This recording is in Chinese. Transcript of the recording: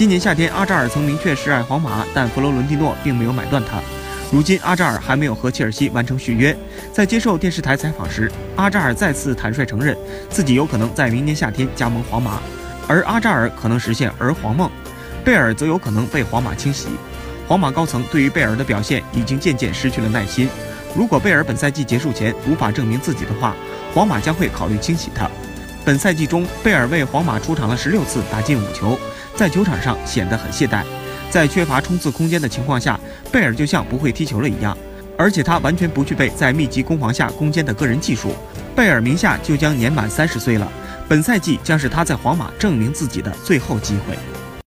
今年夏天，阿扎尔曾明确示爱皇马，但佛罗伦蒂诺并没有买断他。如今，阿扎尔还没有和切尔西完成续约。在接受电视台采访时，阿扎尔再次坦率承认，自己有可能在明年夏天加盟皇马，而阿扎尔可能实现儿皇梦，贝尔则有可能被皇马清洗。皇马高层对于贝尔的表现已经渐渐失去了耐心。如果贝尔本赛季结束前无法证明自己的话，皇马将会考虑清洗他。本赛季中，贝尔为皇马出场了十六次，打进五球，在球场上显得很懈怠。在缺乏冲刺空间的情况下，贝尔就像不会踢球了一样，而且他完全不具备在密集攻防下攻坚的个人技术。贝尔名下就将年满三十岁了，本赛季将是他在皇马证明自己的最后机会。